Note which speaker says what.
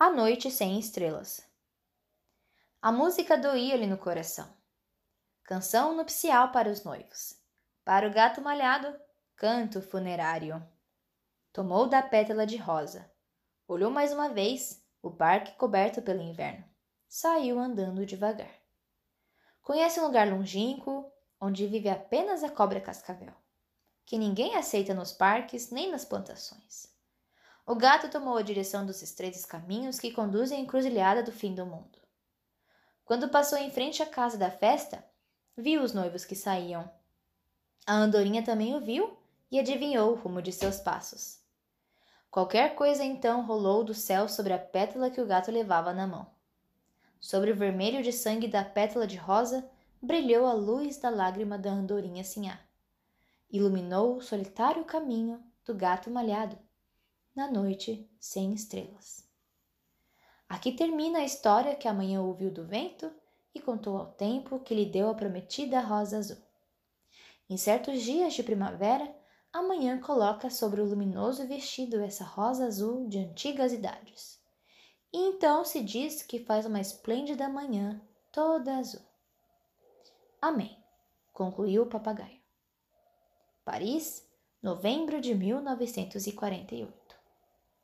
Speaker 1: A Noite Sem Estrelas. A música doía-lhe no coração. Canção nupcial para os noivos. Para o gato malhado, canto funerário. Tomou da pétala de rosa. Olhou mais uma vez o parque coberto pelo inverno. Saiu andando devagar. Conhece um lugar longínquo onde vive apenas a cobra cascavel, que ninguém aceita nos parques nem nas plantações. O gato tomou a direção dos estreitos caminhos que conduzem à encruzilhada do fim do mundo. Quando passou em frente à casa da festa, viu os noivos que saíam. A andorinha também o viu e adivinhou o rumo de seus passos. Qualquer coisa então rolou do céu sobre a pétala que o gato levava na mão. Sobre o vermelho de sangue da pétala de rosa brilhou a luz da lágrima da andorinha sinhá. Iluminou o solitário caminho do gato malhado na noite sem estrelas. Aqui termina a história que amanhã ouviu do vento e contou ao tempo que lhe deu a prometida rosa azul. Em certos dias de primavera, amanhã coloca sobre o luminoso vestido essa rosa azul de antigas idades. E então se diz que faz uma esplêndida manhã toda azul. Amém, concluiu o papagaio. Paris, novembro de 1948.